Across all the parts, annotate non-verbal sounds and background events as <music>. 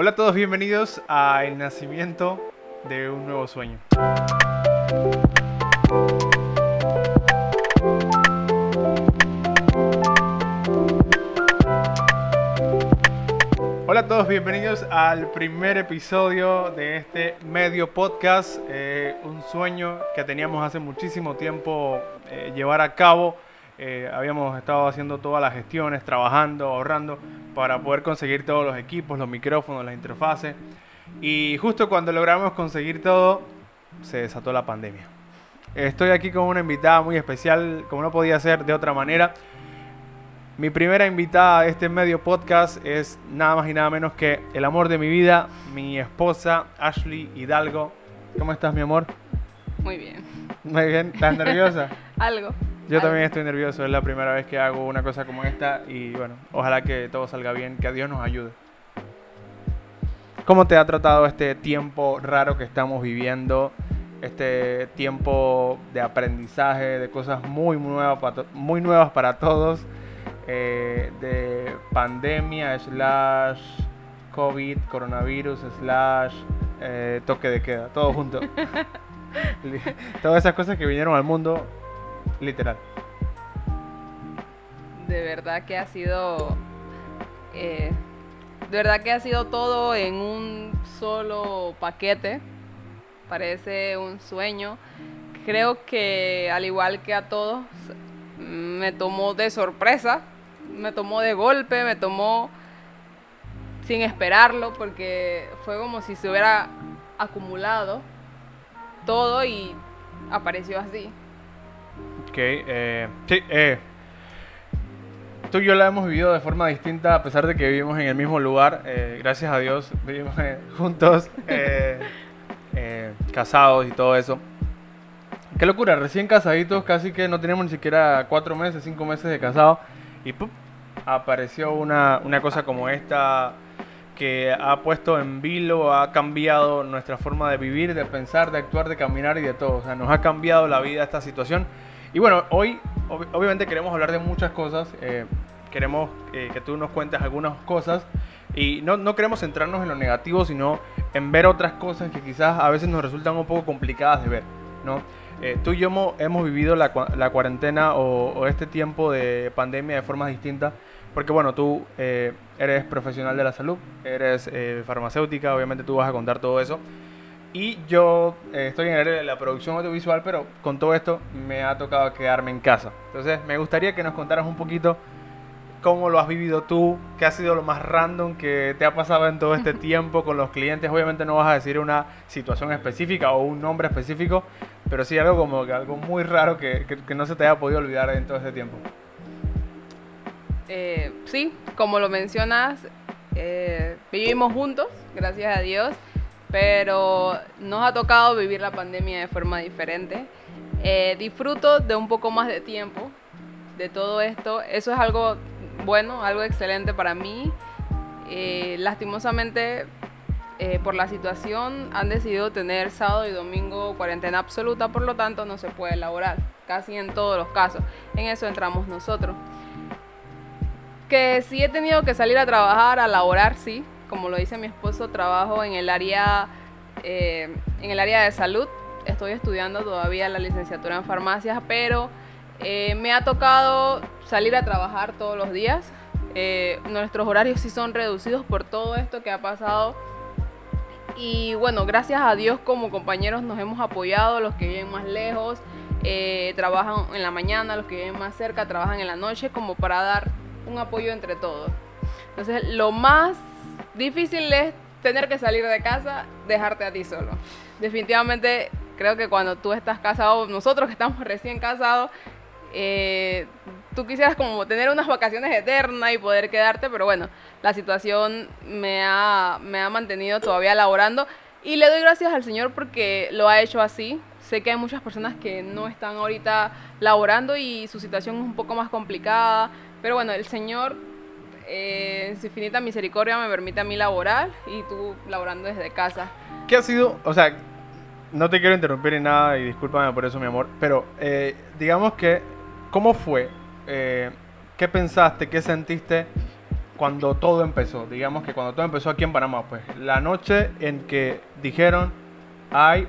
Hola a todos, bienvenidos a El Nacimiento de un Nuevo Sueño. Hola a todos, bienvenidos al primer episodio de este medio podcast, eh, un sueño que teníamos hace muchísimo tiempo eh, llevar a cabo. Eh, habíamos estado haciendo todas las gestiones, trabajando, ahorrando para poder conseguir todos los equipos, los micrófonos, las interfaces. Y justo cuando logramos conseguir todo, se desató la pandemia. Estoy aquí con una invitada muy especial, como no podía ser de otra manera. Mi primera invitada a este medio podcast es nada más y nada menos que el amor de mi vida, mi esposa Ashley Hidalgo. ¿Cómo estás, mi amor? Muy bien. Muy bien. ¿Estás nerviosa? <laughs> Algo. Yo también estoy nervioso. Es la primera vez que hago una cosa como esta y bueno, ojalá que todo salga bien, que a Dios nos ayude. ¿Cómo te ha tratado este tiempo raro que estamos viviendo? Este tiempo de aprendizaje, de cosas muy nuevas para, muy nuevas para todos eh, de pandemia, slash COVID, coronavirus, slash eh, toque de queda, todo junto. <laughs> Todas esas cosas que vinieron al mundo, literal. De verdad que ha sido... Eh, de verdad que ha sido todo en un solo paquete. Parece un sueño. Creo que al igual que a todos, me tomó de sorpresa me tomó de golpe, me tomó sin esperarlo, porque fue como si se hubiera acumulado todo y apareció así. Ok, eh, sí, eh, tú y yo la hemos vivido de forma distinta a pesar de que vivimos en el mismo lugar. Eh, gracias a Dios, vivimos juntos, casados y todo eso. Qué locura, recién casaditos, casi que no tenemos ni siquiera cuatro meses, cinco meses de casados y apareció una, una cosa como esta que ha puesto en vilo, ha cambiado nuestra forma de vivir, de pensar, de actuar, de caminar y de todo. O sea, nos ha cambiado la vida esta situación. Y bueno, hoy obviamente queremos hablar de muchas cosas. Eh, queremos eh, que tú nos cuentes algunas cosas. Y no, no, queremos centrarnos en lo negativo, sino en ver otras cosas que quizás a veces nos resultan un poco complicadas de ver. ¿no? Eh, tú y yo hemos, vivido la, la cuarentena o, este tiempo de pandemia de formas distintas, porque bueno, tú eh, eres profesional de la salud, eres eh, farmacéutica, obviamente tú vas a contar todo eso. Y yo estoy en el área de la producción audiovisual, pero con todo esto me ha tocado quedarme en casa. Entonces me gustaría que nos contaras un poquito cómo lo has vivido tú, qué ha sido lo más random que te ha pasado en todo este <laughs> tiempo con los clientes. Obviamente no vas a decir una situación específica o un nombre específico, pero sí algo como que algo muy raro que, no se te haya podido olvidar en todo este tiempo. Eh, sí, como lo mencionas, eh, vivimos juntos, gracias a Dios, pero nos ha tocado vivir la pandemia de forma diferente. Eh, disfruto de un poco más de tiempo de todo esto. Eso es algo bueno, algo excelente para mí. lastimosamente eh, por la situación han decidido tener sábado y domingo cuarentena absoluta, por lo tanto no se puede elaborar, casi en todos los casos. En eso entramos nosotros. Que sí he tenido que salir a trabajar, a laborar, sí. Como lo dice mi esposo, trabajo en el área, eh, en el área de salud. Estoy estudiando todavía la licenciatura en farmacias, pero eh, me ha tocado salir a trabajar todos los días. nuestros horarios sí son reducidos por todo esto que ha pasado y bueno, gracias a Dios como compañeros nos hemos apoyado, los que viven más lejos, eh, trabajan en la mañana, los que viven más cerca trabajan en la noche, como para dar un apoyo entre todos. Entonces, lo más difícil es tener que salir de casa, dejarte a ti solo. Definitivamente creo que cuando tú estás casado, nosotros que estamos recién casados, eh, tú quisieras como tener unas vacaciones eternas y poder quedarte, pero bueno, la situación me ha, me ha mantenido todavía laborando y le doy gracias al Señor porque lo ha hecho así. Sé que hay muchas personas que no están ahorita laborando y su situación es un poco más complicada, pero bueno, el Señor eh, en su infinita misericordia me permite a mí laborar y tú laborando desde casa. ¿Qué ha sido? O sea, no te quiero interrumpir en nada y discúlpame por eso, mi amor, pero eh, digamos que ¿Cómo fue? Eh, ¿Qué pensaste? ¿Qué sentiste cuando todo empezó, digamos que cuando todo empezó aquí en Panamá, pues la noche en que dijeron hay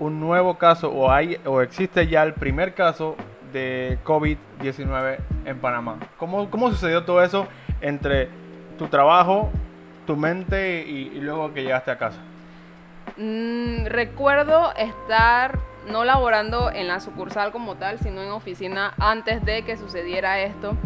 un nuevo caso o hay o existe ya el primer caso de COVID-19 en Panamá. ¿Cómo, ¿Cómo sucedió todo eso entre tu trabajo, tu mente y, luego que llegaste a casa? Mm, recuerdo estar no laborando en la sucursal como tal, sino en oficina antes de que sucediera esto.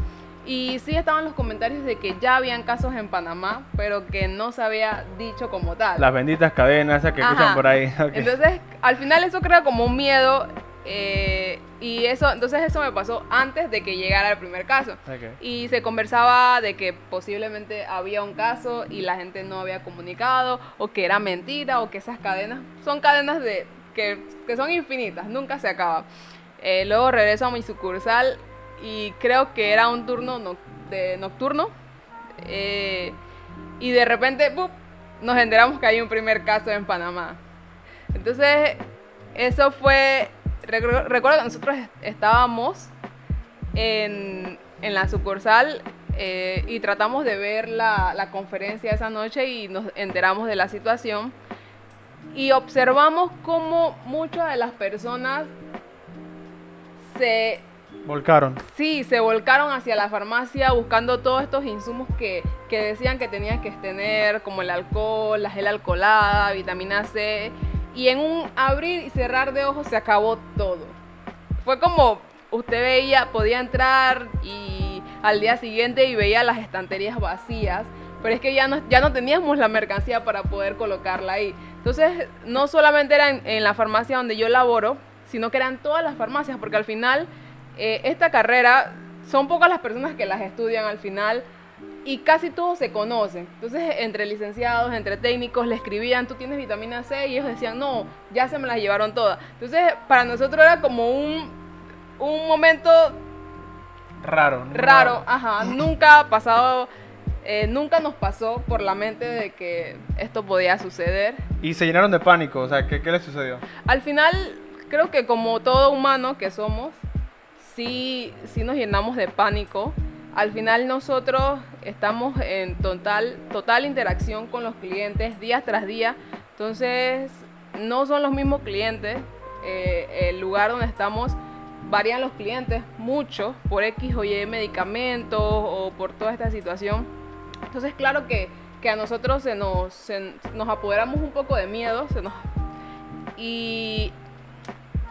Y sí estaban los comentarios de que ya habían casos en Panamá, pero que no se había dicho como tal. Las benditas cadenas esas que escuchan por ahí. <laughs> Entonces, al final eso crea como un miedo eh, y eso, entonces eso me pasó antes de que llegara el primer caso. Y se conversaba de que posiblemente había un caso y la gente no había comunicado, o que era mentira, o que esas cadenas son cadenas de que, que son infinitas, nunca se acaba. Eh, luego regreso a mi sucursal y creo que era un turno de nocturno. Eh, y de repente nos enteramos que hay un primer caso en Panamá. Entonces, eso fue recuerdo que nosotros estábamos en, la sucursal eh, y tratamos de ver la, conferencia esa noche y nos enteramos de la situación y observamos cómo muchas de las personas se volcaron. Sí, se volcaron hacia la farmacia buscando todos estos insumos que, que decían que tenían que tener, como el alcohol, la gel alcoholada, vitamina C y en un abrir y cerrar de ojos se acabó todo. Fue como usted veía, podía entrar y al día siguiente y veía las estanterías vacías, pero es que ya no, ya no teníamos la mercancía para poder colocarla ahí. Entonces, no solamente era en, la farmacia donde yo laboro, sino que eran todas las farmacias, porque al final eh, esta carrera son pocas las personas que las estudian al final y casi todos se conocen. Entonces, entre licenciados, entre técnicos, le escribían, tú tienes vitamina C, y ellos decían, no, ya se me las llevaron todas. Entonces, para nosotros era como un, un momento raro. Raro, ajá. Nunca ha pasado, eh, nunca nos pasó por la mente de que esto podía suceder. Y se llenaron de pánico, o sea, ¿qué, qué les sucedió? Al final, creo que como todo humano que somos, sí, sí nos llenamos de pánico al final nosotros estamos en total, total interacción con los clientes día tras día, entonces no son los mismos clientes, eh, el lugar donde estamos varían los clientes mucho por X o Y medicamentos o por toda esta situación. Entonces claro que, a nosotros se nos, nos apoderamos un poco de miedo se nos, y,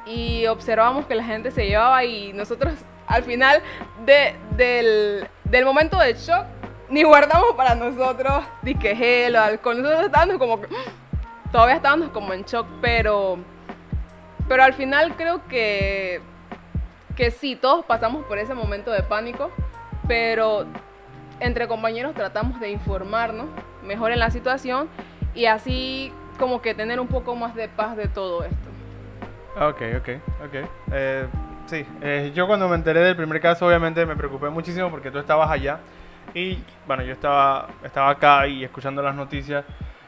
y observamos que la gente se llevaba y nosotros al final de, del, del, momento de shock, ni guardamos para nosotros que gel o alcohol. Nosotros estábamos como que, <gasps> todavía estábamos como en shock, pero, pero al final creo que, que sí, todos pasamos por ese momento de pánico, pero entre compañeros tratamos de informarnos mejor en la situación y así como que tener un poco más de paz de todo esto. Ok, ok, ok. Eh, Sí, eh, yo cuando me enteré del primer caso obviamente me preocupé muchísimo porque tú estabas allá y bueno, yo estaba, estaba acá y escuchando las noticias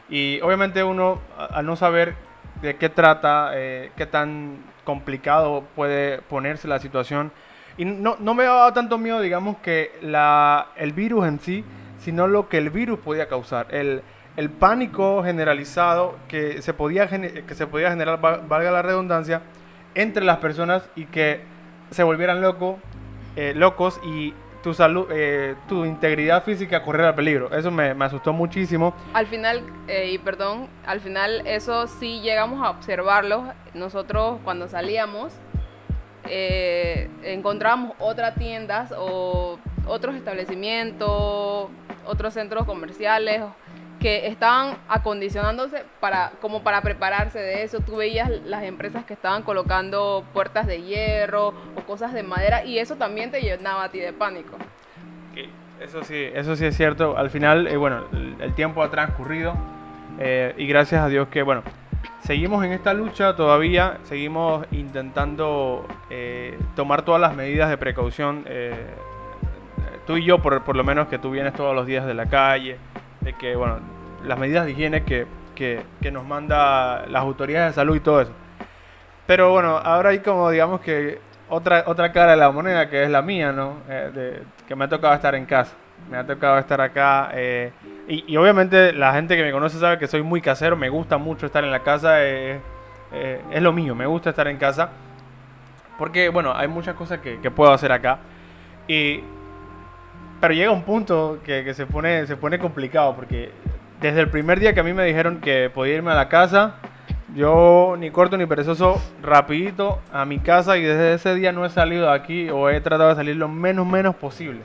y obviamente uno al no saber de qué trata, eh, qué tan complicado puede ponerse la situación y no, no me daba tanto miedo digamos que la, el virus en sí, sino lo que el virus podía causar, el, el pánico generalizado que se podía, que se podía generar, valga la redundancia, entre las personas y que se volvieran loco, eh, locos y tu salud, eh, tu integridad física corriera peligro. Eso me, asustó muchísimo. Al final, eh, y perdón, al final eso sí llegamos a observarlo. Nosotros cuando salíamos encontramos otras tiendas o otros establecimientos, otros centros comerciales que estaban acondicionándose para como para prepararse de eso. Tú veías las empresas que estaban colocando puertas de hierro o cosas de madera y eso también te llenaba a ti de pánico. Eso sí, eso sí es cierto. Al final, eh, bueno, el, tiempo ha transcurrido eh, y gracias a Dios que, bueno, seguimos en esta lucha todavía, seguimos intentando eh, tomar todas las medidas de precaución. tú y yo, por, por lo menos que tú vienes todos los días de la calle, de que, bueno, las medidas de higiene que, que, que, nos manda las autoridades de salud y todo eso. Pero bueno, ahora hay como, digamos que otra, otra cara de la moneda que es la mía, ¿no? Eh, de, que me ha tocado estar en casa. Me ha tocado estar acá. Eh, y, obviamente la gente que me conoce sabe que soy muy casero, me gusta mucho estar en la casa, eh, eh, es lo mío, me gusta estar en casa. Porque, bueno, hay muchas cosas que, puedo hacer acá. Y, pero llega un punto que, se, pone, se pone complicado, porque desde el primer día que a mí me dijeron que podía irme a la casa, yo ni corto ni perezoso, rapidito a mi casa y desde ese día no he salido de aquí o he tratado de salir lo menos menos posible.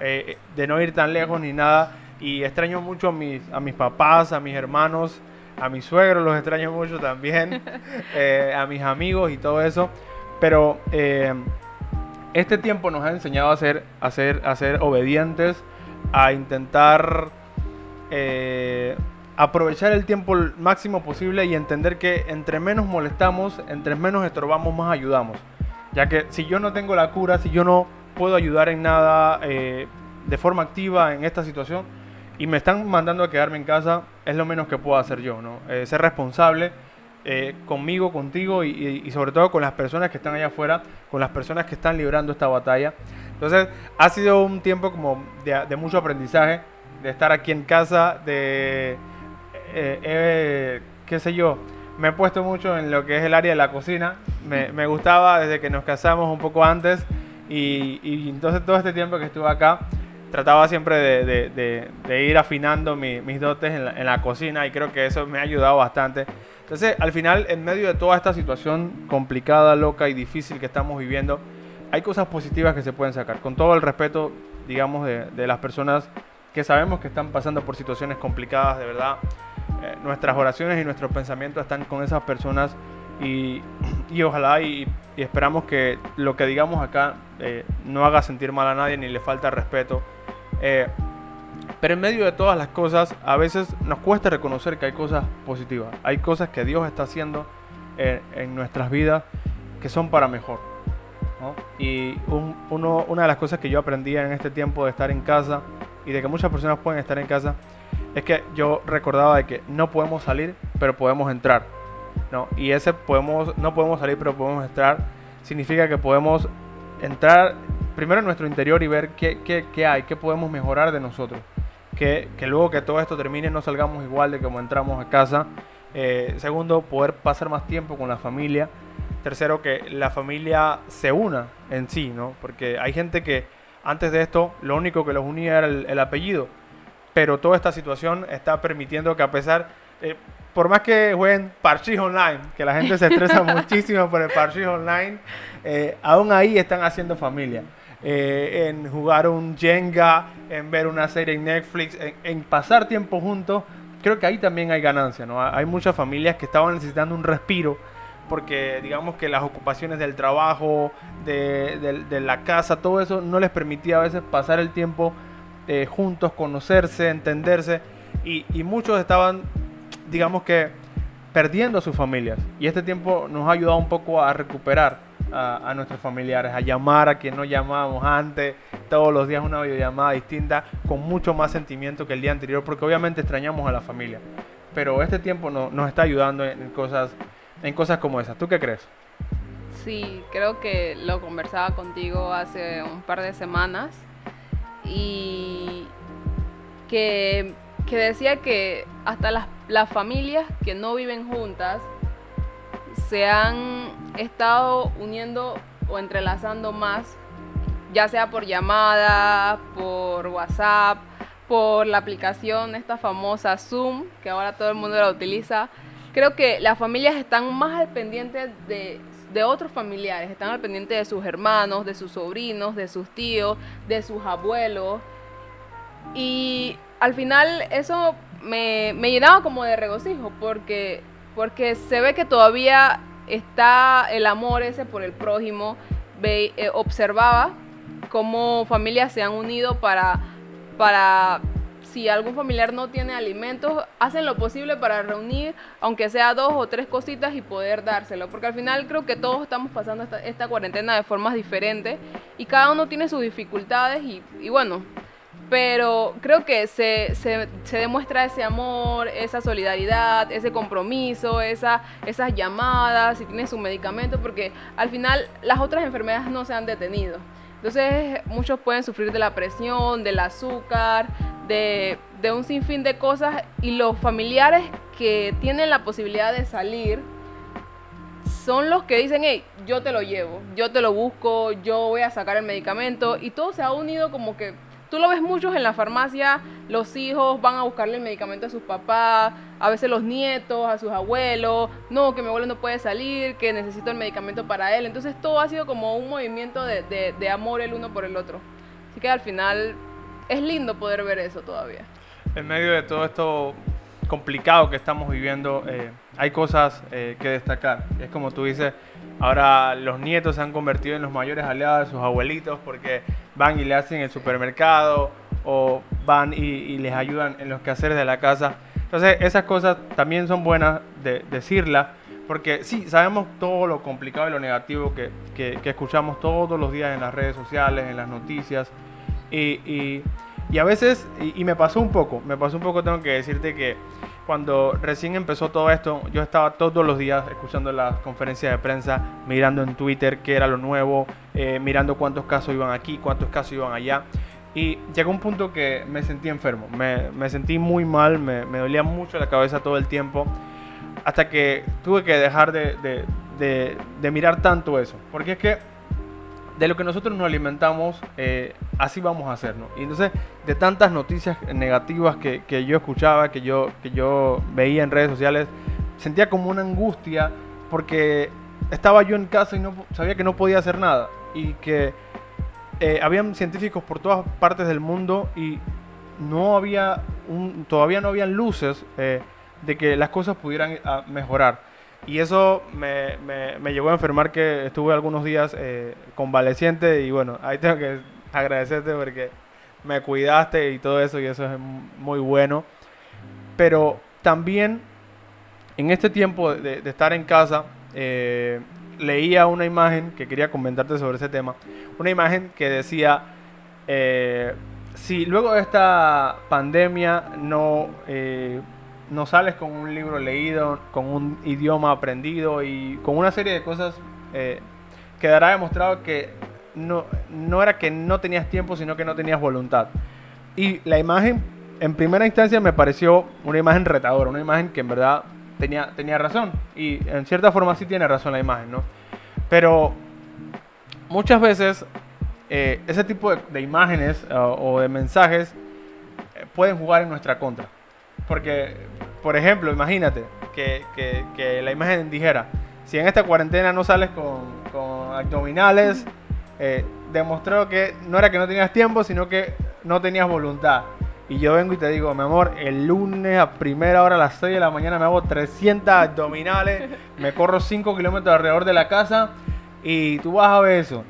Eh, de no ir tan lejos ni nada. Y extraño mucho a mis, a mis papás, a mis hermanos, a mis suegros, los extraño mucho también, <laughs> eh, a mis amigos y todo eso. Pero eh, este tiempo nos ha enseñado a ser, a ser, a ser obedientes, a intentar aprovechar el tiempo el máximo posible y entender que entre menos molestamos, entre menos estorbamos, más ayudamos. Ya que si yo no tengo la cura, si yo no puedo ayudar en nada eh, de forma activa en esta situación y me están mandando a quedarme en casa, es lo menos que puedo hacer yo, ¿no? Eh, ser responsable eh, conmigo, contigo y, sobre todo con las personas que están allá afuera, con las personas que están librando esta batalla. Entonces, ha sido un tiempo como de, mucho aprendizaje, de estar aquí en casa, de, qué sé yo, me he puesto mucho en lo que es el área de la cocina. Me, me gustaba desde que nos casamos un poco antes y, entonces todo este tiempo que estuve acá, trataba siempre de, ir afinando mis dotes en la, cocina y creo que eso me ha ayudado bastante. Entonces, al final, en medio de toda esta situación complicada, loca y difícil que estamos viviendo, hay cosas positivas que se pueden sacar. Con todo el respeto, digamos, de, las personas que sabemos que están pasando por situaciones complicadas, de verdad. Eh, nuestras oraciones y nuestros pensamientos están con esas personas y, ojalá y, esperamos que lo que digamos acá eh, no haga sentir mal a nadie ni le falta respeto. Eh, pero en medio de todas las cosas, a veces nos cuesta reconocer que hay cosas positivas. Hay cosas que Dios está haciendo en, nuestras vidas que son para mejor. Y una de las cosas que yo aprendí en este tiempo de estar en casa y de que muchas personas pueden estar en casa es que yo recordaba de que no podemos salir, pero podemos entrar. ¿No? Y ese podemos, no podemos salir, pero podemos entrar. Significa que podemos entrar primero en nuestro interior y ver qué, qué, qué hay, qué podemos mejorar de nosotros. Que, que, luego que todo esto termine no salgamos igual de como entramos a casa. Eh, segundo, poder pasar más tiempo con la familia. Tercero, que la familia se una en sí, ¿no? Porque hay gente que antes de esto lo único que los unía era el, apellido. Pero toda esta situación está permitiendo que a pesar... Eh, por más que jueguen parchís online, que la gente se estresa <laughs> muchísimo por el parchís online, eh, aún ahí están haciendo familia. Eh, en jugar un Jenga, en ver una serie en Netflix, en, pasar tiempo juntos, creo que ahí también hay ganancia, ¿no? Hay muchas familias que estaban necesitando un respiro porque digamos que las ocupaciones del trabajo, de, la casa, todo eso no les permitía a veces pasar el tiempo eh, juntos, conocerse, entenderse y, y muchos estaban digamos que perdiendo a sus familias. Y este tiempo nos ha ayudado un poco a recuperar a, nuestros familiares, a llamar a quien no llamábamos antes, todos los días una videollamada distinta, con mucho más sentimiento que el día anterior, porque obviamente extrañamos a la familia. Pero este tiempo nos está ayudando en cosas, en cosas como esas. ¿Tú qué crees? Sí, creo que lo conversaba contigo hace un par de semanas y que que decía que hasta las, las familias que no viven juntas se han estado uniendo o entrelazando más, ya sea por llamada, por WhatsApp, por la aplicación esta famosa Zoom, que ahora todo el mundo la utiliza. Creo que las familias están más al pendiente de, de otros familiares, están al pendiente de sus hermanos, de sus sobrinos, de sus tíos, de sus abuelos. Y al final eso me, llenaba como de regocijo porque, porque se ve que todavía está el amor ese por el prójimo. Ve, eh, observaba cómo familias se han unido para, para, si algún familiar no tiene alimentos, hacen lo posible para reunir, aunque sea dos o tres cositas y poder dárselo. Porque al final creo que todos estamos pasando esta, esta cuarentena de formas diferentes y cada uno tiene sus dificultades y bueno, pero creo que se, se, se, demuestra ese amor, esa solidaridad, ese compromiso, esa, esas llamadas, si tiene su medicamento, porque al final las otras enfermedades no se han detenido. Entonces muchos pueden sufrir de la presión, del azúcar, de, de un sinfín de cosas y los familiares que tienen la posibilidad de salir son los que dicen, hey, yo te lo llevo, yo te lo busco, yo voy a sacar el medicamento y todo se ha unido como que tú lo ves muchos en la farmacia, los hijos van a buscarle el medicamento a sus papás, a veces los nietos, a sus abuelos, no, que mi abuelo no puede salir, que necesito el medicamento para él. Entonces todo ha sido como un movimiento de, de, amor el uno por el otro. Así que al final es lindo poder ver eso todavía. En medio de todo esto complicado que estamos viviendo, eh, hay cosas eh, que destacar. Es como tú dices, ahora los nietos se han convertido en los mayores aliados de sus abuelitos porque van y le hacen el supermercado o van y, les ayudan en los quehaceres de la casa. Entonces esas cosas también son buenas de decirlas porque sí, sabemos todo lo complicado y lo negativo que, que, escuchamos todos los días en las redes sociales, en las noticias. Y, y, a veces, y, me pasó un poco, me pasó un poco, tengo que decirte que cuando recién empezó todo esto, yo estaba todos los días escuchando las conferencias de prensa, mirando en Twitter qué era lo nuevo, eh, mirando cuántos casos iban aquí, cuántos casos iban allá. Y llegó un punto que me sentí enfermo, me, me sentí muy mal, me, me, dolía mucho la cabeza todo el tiempo, hasta que tuve que dejar de, de, de, de mirar tanto eso. Porque es que de lo que nosotros nos alimentamos, eh, así vamos a hacernos. Y entonces, de tantas noticias negativas que, yo escuchaba, que yo, que yo veía en redes sociales, sentía como una angustia porque estaba yo en casa y no sabía que no podía hacer nada. Y que eh, habían científicos por todas partes del mundo y no había un, todavía no habían luces eh, de que las cosas pudieran ah, mejorar. Y eso me, me, llevó a enfermar que estuve algunos días eh, convaleciente y bueno, ahí tengo que agradecerte porque me cuidaste y todo eso y eso es muy bueno. Pero también en este tiempo de, estar en casa, eh, leía una imagen que quería comentarte sobre ese tema. Una imagen que decía, eh, si luego de esta pandemia no eh, no sales con un libro leído, con un idioma aprendido y con una serie de cosas, eh, quedará demostrado que no, no era que no tenías tiempo, sino que no tenías voluntad. Y la imagen, en primera instancia, me pareció una imagen retadora, una imagen que en verdad tenía, tenía razón. Y en cierta forma sí tiene razón la imagen, ¿no? Pero muchas veces eh, ese tipo de, imágenes o de mensajes eh, pueden jugar en nuestra contra. Porque, por ejemplo, imagínate que, la imagen dijera, si en esta cuarentena no sales con, con abdominales, eh, demostró que no era que no tenías tiempo, sino que no tenías voluntad. Y yo vengo y te digo, mi amor, el lunes a primera hora a las 6 de la mañana me hago 300 abdominales, me corro 5 kilómetros alrededor de la casa y tú vas a ver eso.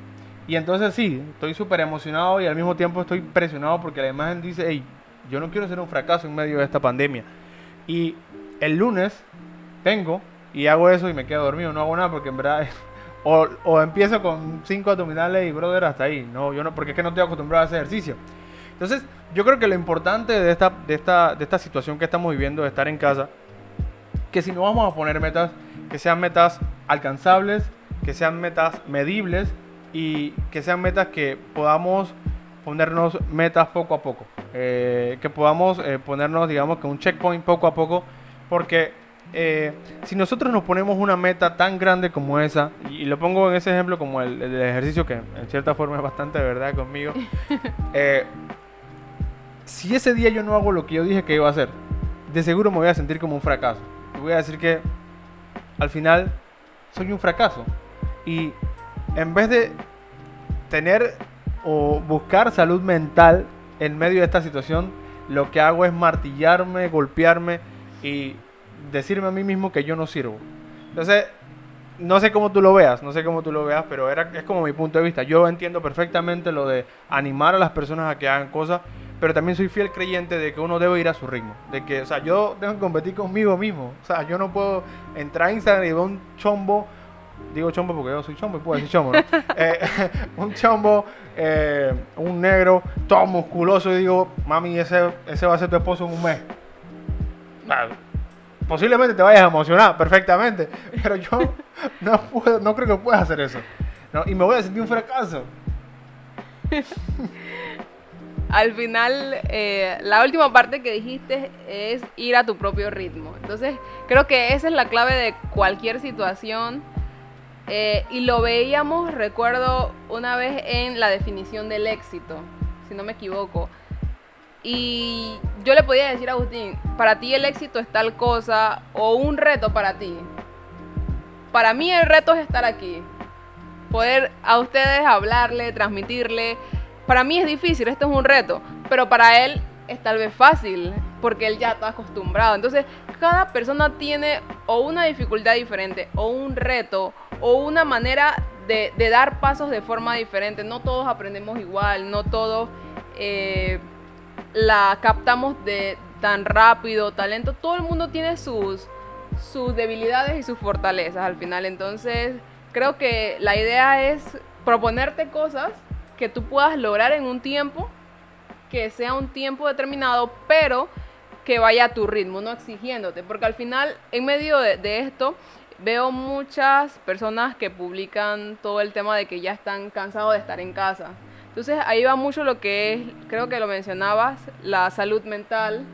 Y entonces sí, estoy súper emocionado y al mismo tiempo estoy presionado porque la imagen dice, hey, yo no quiero ser un fracaso en medio de esta pandemia. Y el lunes vengo y hago eso y me quedo dormido, no hago nada porque en verdad <laughs> o, o, empiezo con cinco abdominales y brother hasta ahí, no, yo no porque es que no estoy acostumbrado a hacer ejercicio. Entonces, yo creo que lo importante de esta, de esta, de esta situación que estamos viviendo de estar en casa, que si no vamos a poner metas, que sean metas alcanzables, que sean metas medibles y que sean metas que podamos ponernos metas poco a poco. Eh, que podamos eh, ponernos, digamos, que un checkpoint poco a poco, porque eh, si nosotros nos ponemos una meta tan grande como esa, y, lo pongo en ese ejemplo como el, ejercicio que en cierta forma es bastante de verdad conmigo, <laughs> si ese día yo no hago lo que yo dije que iba a hacer, de seguro me voy a sentir como un fracaso. Y voy a decir que al final soy un fracaso. Y en vez de tener o buscar salud mental en medio de esta situación, lo que hago es martillarme, golpearme y decirme a mí mismo que yo no sirvo. Entonces, no sé cómo tú lo veas, no sé cómo tú lo veas, pero era, es como mi punto de vista. Yo entiendo perfectamente lo de animar a las personas a que hagan cosas, pero también soy fiel creyente de que uno debe ir a su ritmo. De que, o sea, yo tengo que competir conmigo mismo. O sea, yo no puedo entrar en Instagram y ver un chombo digo chombo porque yo soy chombo y puedo decir chombo, ¿no? <laughs> Eh, <laughs> un chombo, eh, un negro, todo musculoso y digo, mami, ese, ese va a ser tu esposo en un mes. posiblemente te vayas a emocionar perfectamente, <laughs> pero yo no, puedo, no creo que puedas hacer eso. ¿no? Y me voy a sentir un fracaso. al final, eh, la última parte que dijiste es ir a tu propio ritmo. Entonces, creo que esa es la clave de cualquier situación. Eh, y lo veíamos, recuerdo, una vez en la definición del éxito, si no me equivoco. Y yo le podía decir a Agustín, para ti el éxito es tal cosa o un reto para ti. Para mí el reto es estar aquí. Poder a ustedes hablarle, transmitirle, para mí es difícil, esto es un reto, pero para él es tal vez fácil, porque él ya está acostumbrado. Entonces, cada persona tiene o una dificultad diferente, o un reto, o una manera de, dar pasos de forma diferente. No todos aprendemos igual, no todos eh, la captamos de tan rápido, talento. Todo el mundo tiene sus, sus debilidades y sus fortalezas al final. Entonces, creo que la idea es proponerte cosas que tú puedas lograr en un tiempo, que sea un tiempo determinado, pero que vaya a tu ritmo, no exigiéndote. Porque al final, en medio de, esto, veo muchas personas que publican todo el tema de que ya están cansados de estar en casa. Entonces ahí va mucho lo que es, creo que lo mencionabas, la salud mental.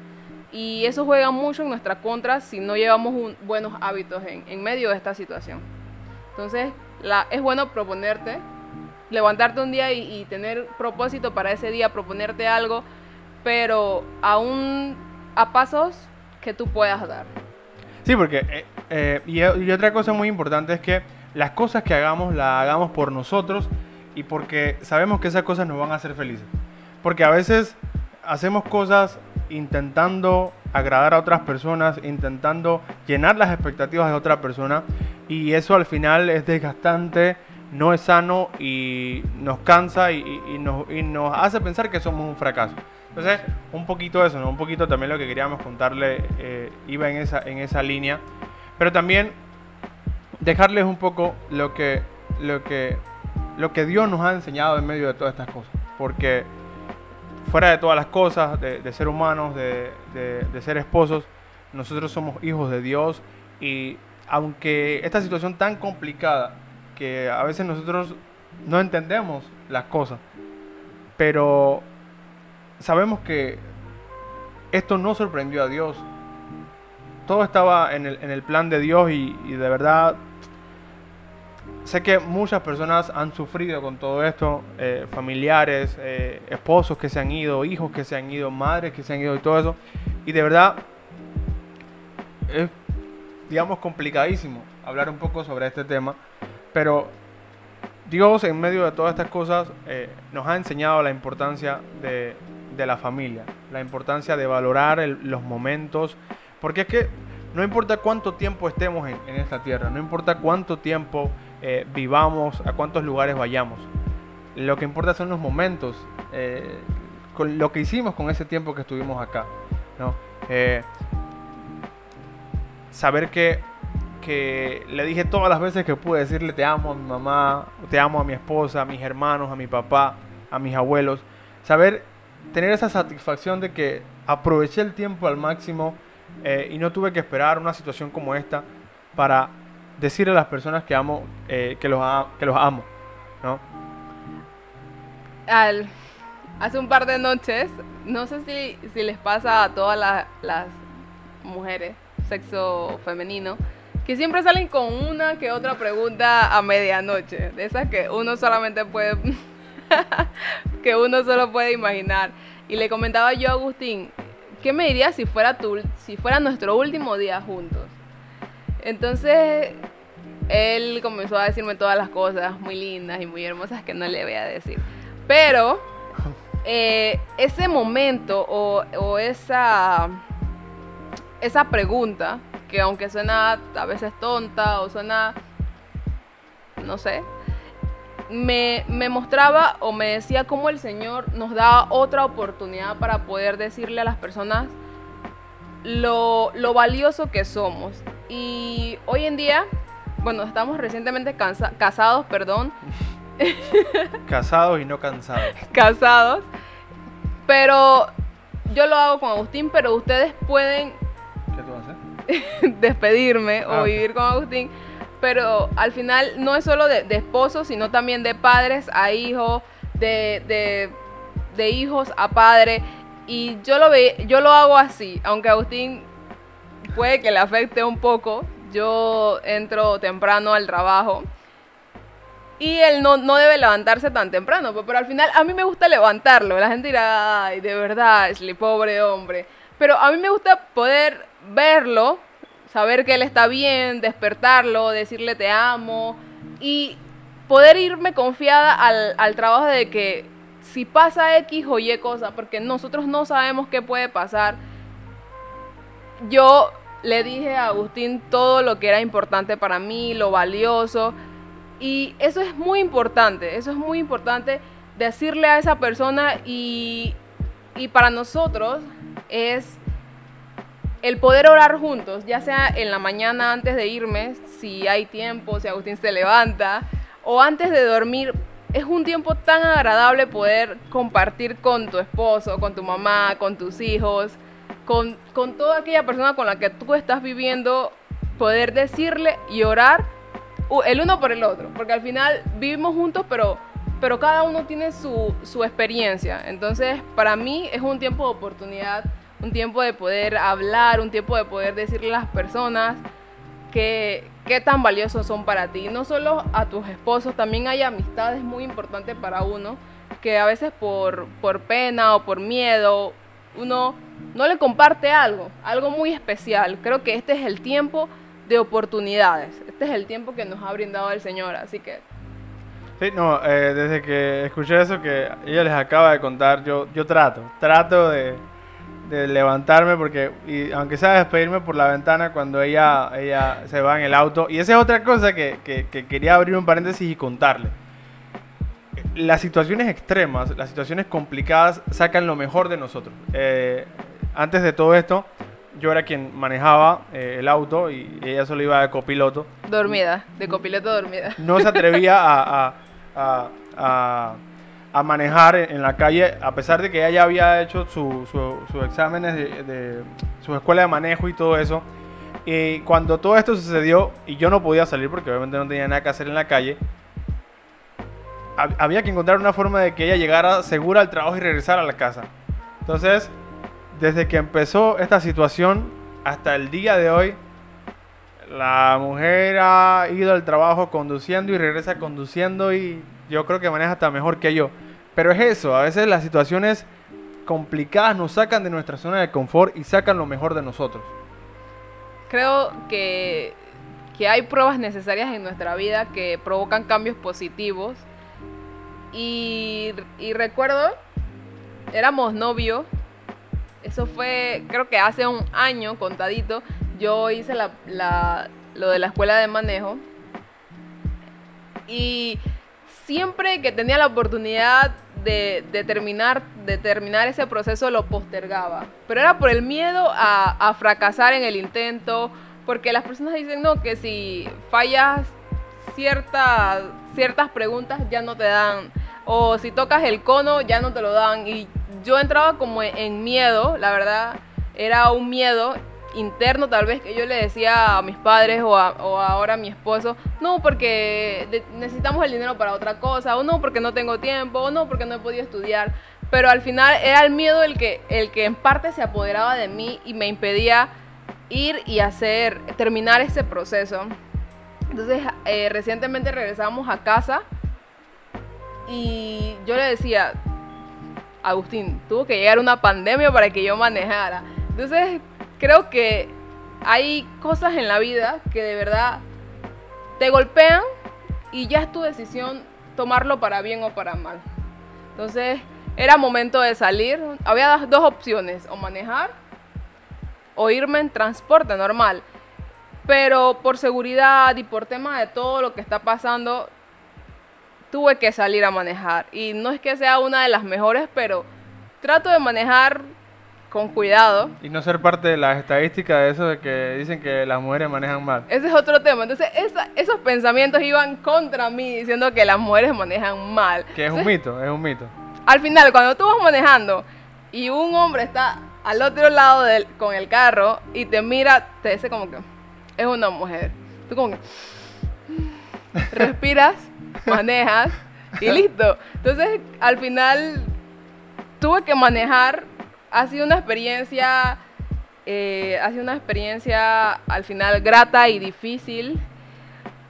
Y eso juega mucho en nuestra contra si no llevamos buenos hábitos en, medio de esta situación. Entonces es bueno proponerte levantarte un día y, tener propósito para ese día, proponerte algo, pero aún a pasos que tú puedas dar. Sí, porque, eh, eh, y, y, otra cosa muy importante es que las cosas que hagamos las hagamos por nosotros y porque sabemos que esas cosas nos van a hacer felices. Porque a veces hacemos cosas intentando agradar a otras personas, intentando llenar las expectativas de otra persona y eso al final es desgastante no es sano y nos cansa y, nos, hace pensar que somos un fracaso. Entonces, un poquito eso, un poquito también lo que queríamos contarle eh, iba en esa, en esa línea, pero también dejarles un poco lo que, lo, que, lo que Dios nos ha enseñado en medio de todas estas cosas, porque fuera de todas las cosas, de, ser humanos, de, de ser esposos, nosotros somos hijos de Dios. Y aunque esta situación tan complicada que a veces nosotros no entendemos las cosas, pero sabemos que esto no sorprendió a Dios. Todo estaba en el, plan de Dios y, de verdad sé que muchas personas han sufrido con todo esto, eh, familiares, eh, esposos que se han ido, hijos que se han ido, madres que se han ido y todo eso. Y de verdad es, digamos, complicadísimo hablar un poco sobre este tema. Pero Dios en medio de todas estas cosas eh, nos ha enseñado la importancia de, la familia, la importancia de valorar los momentos, porque es que no importa cuánto tiempo estemos en, esta tierra, no importa cuánto tiempo eh, vivamos, a cuántos lugares vayamos, lo que importa son los momentos, eh, con lo que hicimos con ese tiempo que estuvimos acá. saber que que le dije todas las veces que pude decirle te amo a mi mamá, te amo a mi esposa, a mis hermanos, a mi papá, a mis abuelos. Saber tener esa satisfacción de que aproveché el tiempo al máximo eh, y no tuve que esperar una situación como esta para decirle a las personas que amo eh, que, los que los amo. ¿no? Al, hace un par de noches, no sé si, si les pasa a todas las mujeres, sexo femenino, que siempre salen con una que otra pregunta a medianoche, de esas que uno solamente puede, <laughs> que uno solo puede imaginar. Y le comentaba yo a Agustín, ¿qué me dirías si fuera, tu, si fuera nuestro último día juntos? Entonces, él comenzó a decirme todas las cosas muy lindas y muy hermosas que no le voy a decir. Pero <laughs> eh, ese momento o, o esa, esa pregunta que aunque suena a veces tonta o suena, no sé, me, mostraba o me decía cómo el Señor nos da otra oportunidad para poder decirle a las personas lo, valioso que somos. Y hoy en día, bueno, estamos recientemente casados, perdón. <laughs> casados y no cansados. casados. Pero yo lo hago con Agustín, pero ustedes pueden <laughs> despedirme o ah, vivir con Agustín, pero al final no es solo de, esposos, sino también de padres a hijos, de, de, hijos a padre. Y yo lo, ve, yo lo hago así, aunque Agustín puede que le afecte un poco. Yo entro temprano al trabajo y él no, no debe levantarse tan temprano, pues, pero al final a mí me gusta levantarlo. La gente dirá, ay, de verdad, Ashley, pobre hombre. Pero a mí me gusta poder verlo, saber que él está bien, despertarlo, decirle te amo y poder irme confiada al, al trabajo de que si pasa X o Y cosa, porque nosotros no sabemos qué puede pasar. Yo le dije a Agustín todo lo que era importante para mí, lo valioso. Y eso es muy importante, eso es muy importante decirle a esa persona y, y para nosotros es el poder orar juntos, ya sea en la mañana antes de irme, si hay tiempo, si Agustín se levanta, o antes de dormir, es un tiempo tan agradable poder compartir con tu esposo, con tu mamá, con tus hijos, con, con toda aquella persona con la que tú estás viviendo, poder decirle y orar el uno por el otro, porque al final vivimos juntos, pero, pero cada uno tiene su, su experiencia. Entonces, para mí es un tiempo de oportunidad, un tiempo de poder hablar, un tiempo de poder decirle a las personas que, qué tan valiosos son para ti. No solo a tus esposos, también hay amistades muy importantes para uno, que a veces por, por pena o por miedo, uno no le comparte algo, algo muy especial. Creo que este es el tiempo de oportunidades. Este es el tiempo que nos ha brindado el Señor, así que... Sí, no, eh, desde que escuché eso que ella les acaba de contar, yo, yo trato, trato de, de levantarme porque, y aunque sea despedirme por la ventana cuando ella, ella se va en el auto. Y esa es otra cosa que, que, que quería abrir un paréntesis y contarle. Las situaciones extremas, las situaciones complicadas sacan lo mejor de nosotros. Eh, antes de todo esto, yo era quien manejaba eh, el auto y ella solo iba de copiloto. Dormida, de copiloto dormida. No se atrevía a, a, a, a, manejar en la calle, a pesar de que ella ya había hecho sus su, su exámenes de, de, su escuela de manejo y todo eso. Y cuando todo esto sucedió y yo no podía salir porque obviamente no tenía nada que hacer en la calle, había que encontrar una forma de que ella llegara segura al trabajo y regresara a la casa. Entonces, desde que empezó esta situación hasta el día de hoy, la mujer ha ido al trabajo conduciendo y regresa conduciendo y yo creo que maneja hasta mejor que yo. Pero es eso, a veces las situaciones complicadas nos sacan de nuestra zona de confort y sacan lo mejor de nosotros. Creo que, que hay pruebas necesarias en nuestra vida que provocan cambios positivos. Y, recuerdo, éramos novios eso fue, creo que hace un año, contadito, yo hice la, la, lo de la escuela de manejo. Y siempre que tenía la oportunidad de, de, terminar, de terminar ese proceso, lo postergaba. Pero era por el miedo a, a fracasar en el intento, porque las personas dicen, no, que si fallas ciertas, ciertas preguntas ya no te dan, o si tocas el cono ya no te lo dan. Y yo entraba como en miedo, la verdad, era un miedo interno tal vez que yo le decía a mis padres o, a, ahora a mi esposo, no porque necesitamos el dinero para otra cosa, o no porque no tengo tiempo, o no porque no he podido estudiar, pero al final era el miedo el que, el que en parte se apoderaba de mí y me impedía ir y hacer, terminar ese proceso. Entonces, eh, recientemente regresamos a casa y yo le decía, Agustín, tuvo que llegar una pandemia para que yo manejara. Entonces, creo que hay cosas en la vida que de verdad te golpean y ya es tu decisión tomarlo para bien o para mal. Entonces, era momento de salir. Había dos opciones, o manejar o irme en transporte normal. Pero por seguridad y por tema de todo lo que está pasando, tuve que salir a manejar. Y no es que sea una de las mejores, pero trato de manejar con cuidado. Y no ser parte de las estadísticas de eso de que dicen que las mujeres manejan mal. Ese es otro tema. Entonces, esa, esos pensamientos iban contra mí diciendo que las mujeres manejan mal. Que es Entonces, un mito, es un mito. Al final, cuando tú vas manejando y un hombre está al otro lado del, con el carro y te mira, te dice como que es una mujer. Tú como que <laughs> respiras, <laughs> manejas y listo. Entonces, al final, tuve que manejar. Ha sido una experiencia, eh, ha sido una experiencia al final grata y difícil.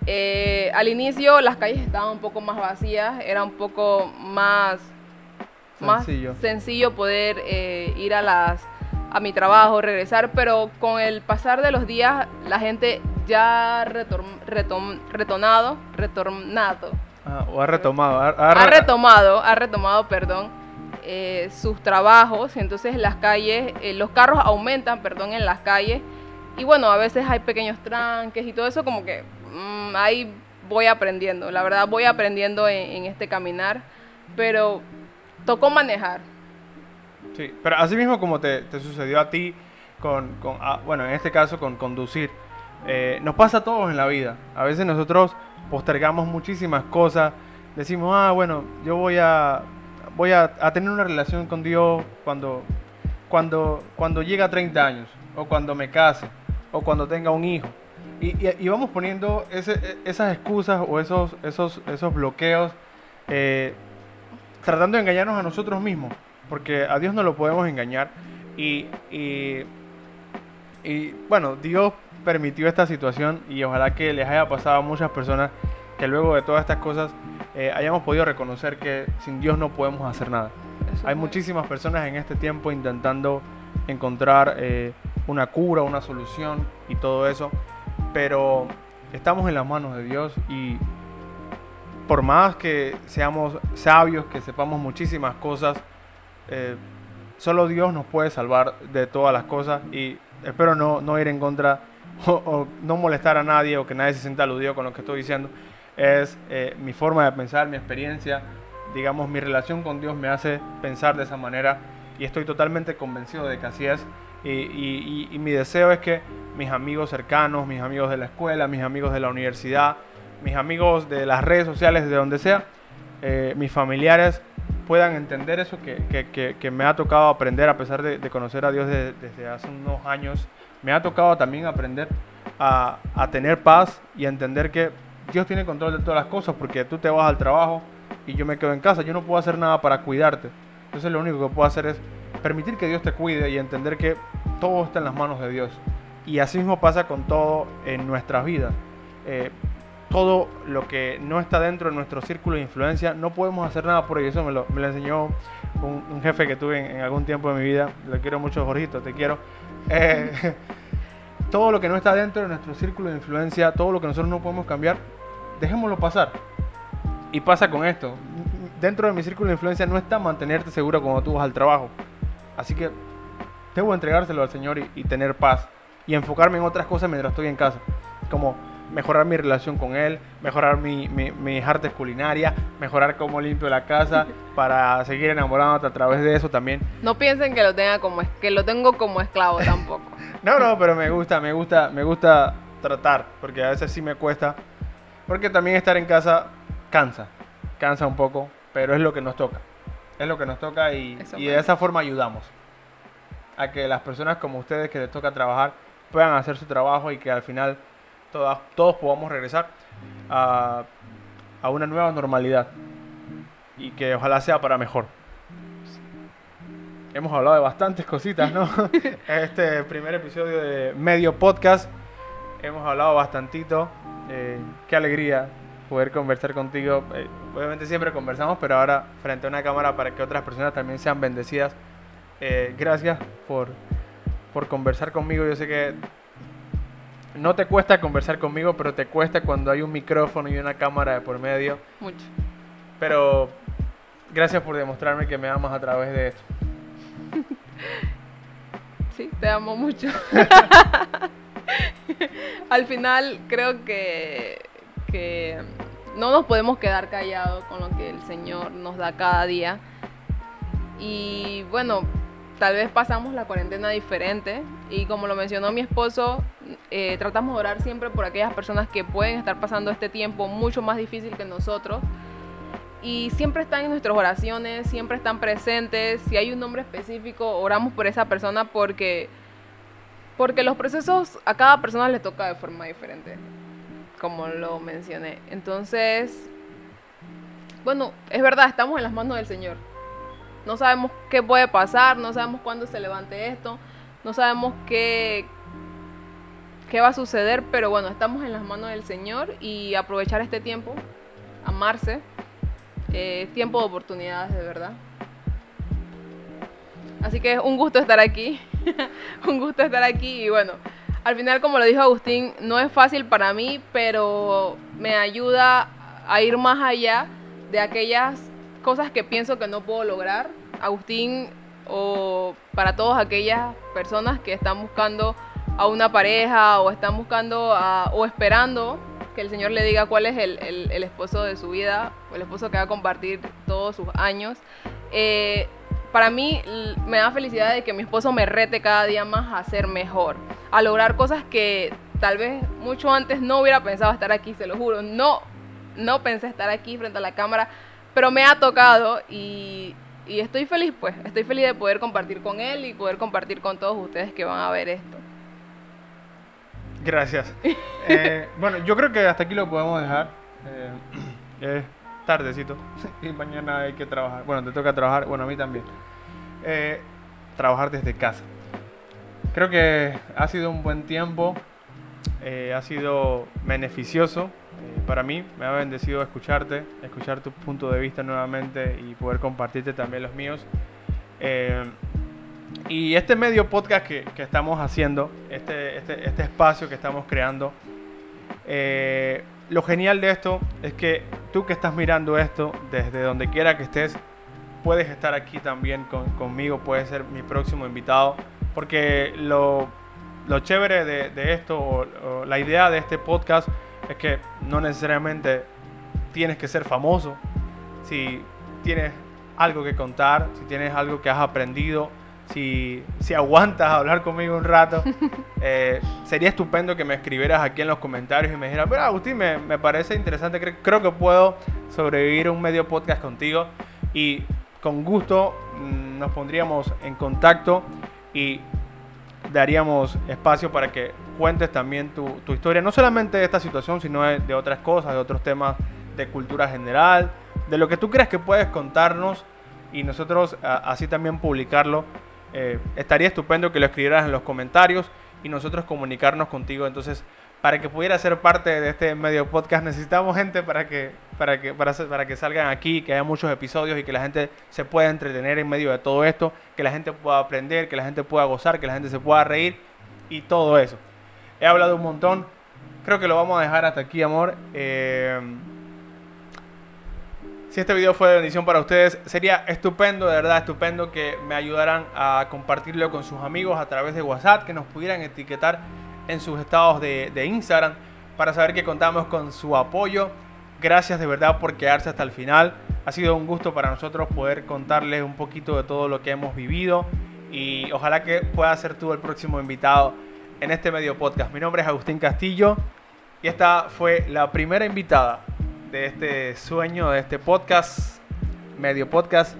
Eh, al inicio las calles estaban un poco más vacías, era un poco más Sencillo. más sencillo poder eh, ir a las a mi trabajo, regresar, pero con el pasar de los días la gente ya retorm- retom- retornado, retornado, Ah, o ha retomado. Ha, ha ha re- retomado, ha retomado, perdón, eh, sus trabajos, entonces las calles, eh, los carros aumentan, perdón, en las calles, y bueno, a veces hay pequeños tranques y todo eso como que mm, ahí voy aprendiendo, la verdad voy aprendiendo en, este caminar, pero tocó manejar. Sí, pero así mismo como te, sucedió a ti con, con- ah, bueno, en este caso con conducir, eh, nos pasa a todos en la vida. A veces nosotros postergamos muchísimas cosas, decimos, ah, bueno, yo voy a, voy a, tener una relación con Dios cuando, cuando, cuando llegue a 30 años, o cuando me case, o cuando tenga un hijo. Y, vamos poniendo ese- esas excusas o esos, esos, esos bloqueos, eh, tratando de engañarnos a nosotros mismos, porque a Dios no lo podemos engañar. Y, bueno, Dios permitió esta situación y ojalá que les haya pasado a muchas personas que luego de todas estas cosas eh, hayamos podido reconocer que sin Dios no podemos hacer nada. Eso Hay muchísimas personas en este tiempo intentando encontrar eh, una cura, una solución y todo eso, pero estamos en las manos de Dios y por más que seamos sabios, que sepamos muchísimas cosas, eh, solo Dios nos puede salvar de todas las cosas y espero no, no ir en contra <laughs> o, o no molestar a nadie o que nadie se sienta aludido con lo que estoy diciendo. Es eh, mi forma de pensar, mi experiencia, digamos, mi relación con Dios me hace pensar de esa manera y estoy totalmente convencido de que así es. Y, mi deseo es que mis amigos cercanos, mis amigos de la escuela, mis amigos de la universidad, mis amigos de las redes sociales, de donde sea, eh, mis familiares puedan entender eso que, que- que- me ha tocado aprender a pesar de, conocer a Dios de- desde hace unos años. Me ha tocado también aprender a, a tener paz y a entender que Dios tiene control de todas las cosas porque tú te vas al trabajo y yo me quedo en casa. Yo no puedo hacer nada para cuidarte. Entonces lo único que puedo hacer es permitir que Dios te cuide y entender que todo está en las manos de Dios. Y así mismo pasa con todo en nuestras vidas. Eh, todo lo que no está dentro de nuestro círculo de influencia, no podemos hacer nada por ello. Eso me lo, me enseñó un, jefe que tuve en, en algún tiempo de mi vida. Lo quiero mucho, Jorgito, te quiero. Eh, <laughs> todo lo que no está dentro de nuestro círculo de influencia, todo lo que nosotros no podemos cambiar, dejémoslo pasar. Y pasa con esto. Dentro de mi círculo de influencia no está mantenerte seguro cuando tú vas al trabajo. Así que debo entregárselo al Señor y, y tener paz. Y enfocarme en otras cosas mientras estoy en casa. Como mejorar mi relación con Él, mejorar mi, mi- mis artes culinarias, mejorar cómo limpio la casa <laughs> para seguir enamorándote a través de eso también. No piensen que lo tenga como que lo tengo como esclavo tampoco. <laughs> No, no, pero me gusta, me gusta, me gusta tratar, porque a veces sí me cuesta. Porque también estar en casa cansa, cansa un poco, pero es lo que nos toca. Es lo que nos toca y, de esa forma ayudamos a que las personas como ustedes que les toca trabajar puedan hacer su trabajo y que al final todas, todos podamos regresar a, a una nueva normalidad y que ojalá sea para mejor. Hemos hablado de bastantes cositas, ¿no? <laughs> Este primer episodio de Medio Podcast. Hemos hablado bastantito. Eh, qué alegría poder conversar contigo. Eh, obviamente siempre conversamos, pero ahora frente a una cámara para que otras personas también sean bendecidas. Eh, gracias por, por conversar conmigo. Yo sé que no te cuesta conversar conmigo, pero te cuesta cuando hay un micrófono y una cámara de por medio. Mucho. Pero gracias por demostrarme que me amas a través de esto. <laughs> Sí, te amo mucho. <laughs> Al final creo que, no nos podemos quedar callados con lo que el Señor nos da cada día. Y bueno, tal vez pasamos la cuarentena diferente. Y como lo mencionó mi esposo, eh, tratamos de orar siempre por aquellas personas que pueden estar pasando este tiempo mucho más difícil que nosotros. Y siempre están en nuestras oraciones, siempre están presentes. Si hay un nombre específico, oramos por esa persona porque, porque los procesos a cada persona le toca de forma diferente, como lo mencioné. Entonces, bueno, es verdad, estamos en las manos del Señor. No sabemos qué puede pasar, no sabemos cuándo se levante esto, no sabemos qué, qué va a suceder, pero bueno, estamos en las manos del Señor y aprovechar este tiempo, amarse, eh, tiempo de oportunidades de verdad. Así que es un gusto estar aquí, <laughs> un gusto estar aquí y bueno, al final como lo dijo Agustín, no es fácil para mí, pero me ayuda a ir más allá de aquellas cosas que pienso que no puedo lograr. Agustín o para todas aquellas personas que están buscando a una pareja o están buscando o esperando que el Señor le diga cuál es el, el, esposo de su vida, o el esposo que va a compartir todos sus años. Eh, para mí me da felicidad de que mi esposo me rete cada día más a ser mejor, a lograr cosas que tal vez mucho antes no hubiera pensado estar aquí, se lo juro. No, no pensé estar aquí frente a la cámara, pero me ha tocado y, y estoy feliz, pues, estoy feliz de poder compartir con él y poder compartir con todos ustedes que van a ver esto. Gracias. <laughs> Eh, bueno, yo creo que hasta aquí lo podemos dejar. Eh, <clears throat> tardecito <laughs> y mañana hay que trabajar. Bueno, te toca trabajar, bueno, a mí también. Eh, trabajar desde casa. Creo que ha sido un buen tiempo, ha sido beneficioso para mí. Me ha bendecido escucharte, escuchar tu punto de vista nuevamente y poder compartirte también los míos. Y este medio podcast que, estamos haciendo, este, este, este, espacio que estamos creando, eh, lo genial de esto es que tú que estás mirando esto, desde donde quiera que estés, puedes estar aquí también conmigo, puedes ser mi próximo invitado, porque lo, lo chévere de, esto, o, la idea de este podcast, es que no necesariamente tienes que ser famoso, si tienes algo que contar, si tienes algo que has aprendido, si, si aguantas hablar conmigo un rato, <laughs> eh, sería estupendo que me escribieras aquí en los comentarios y me dijeras, pero Agustín, me, me parece interesante, creo, creo, que puedo sobrevivir un medio podcast contigo y con gusto mm, nos pondríamos en contacto y daríamos espacio para que cuentes también tu, tu historia, no solamente de esta situación, sino de, de otras cosas, de otros temas de cultura general, de lo que tú creas que puedes contarnos y nosotros así también publicarlo eh, estaría estupendo que lo escribieras en los comentarios y nosotros comunicarnos contigo. Entonces, para que pudiera ser parte de este medio podcast, <laughs> necesitamos gente para que, para que, para, para que salgan aquí, que haya muchos episodios y que la gente se pueda entretener en medio de todo esto, que la gente pueda aprender, que la gente pueda gozar, que la gente se pueda reír y todo eso. He hablado un montón, creo que lo vamos a dejar hasta aquí, amor. Eh, si este video fue de bendición para ustedes, sería estupendo, de verdad estupendo que me ayudaran a compartirlo con sus amigos a través de WhatsApp, que nos pudieran etiquetar en sus estados de, Instagram para saber que contamos con su apoyo. Gracias de verdad por quedarse hasta el final. Ha sido un gusto para nosotros poder contarles un poquito de todo lo que hemos vivido y ojalá que pueda ser tú el próximo invitado en este medio podcast. Mi nombre es Agustín Castillo y esta fue la primera invitada de este sueño, de este podcast, medio podcast,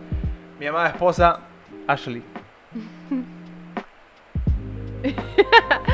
mi amada esposa, Ashley. <laughs>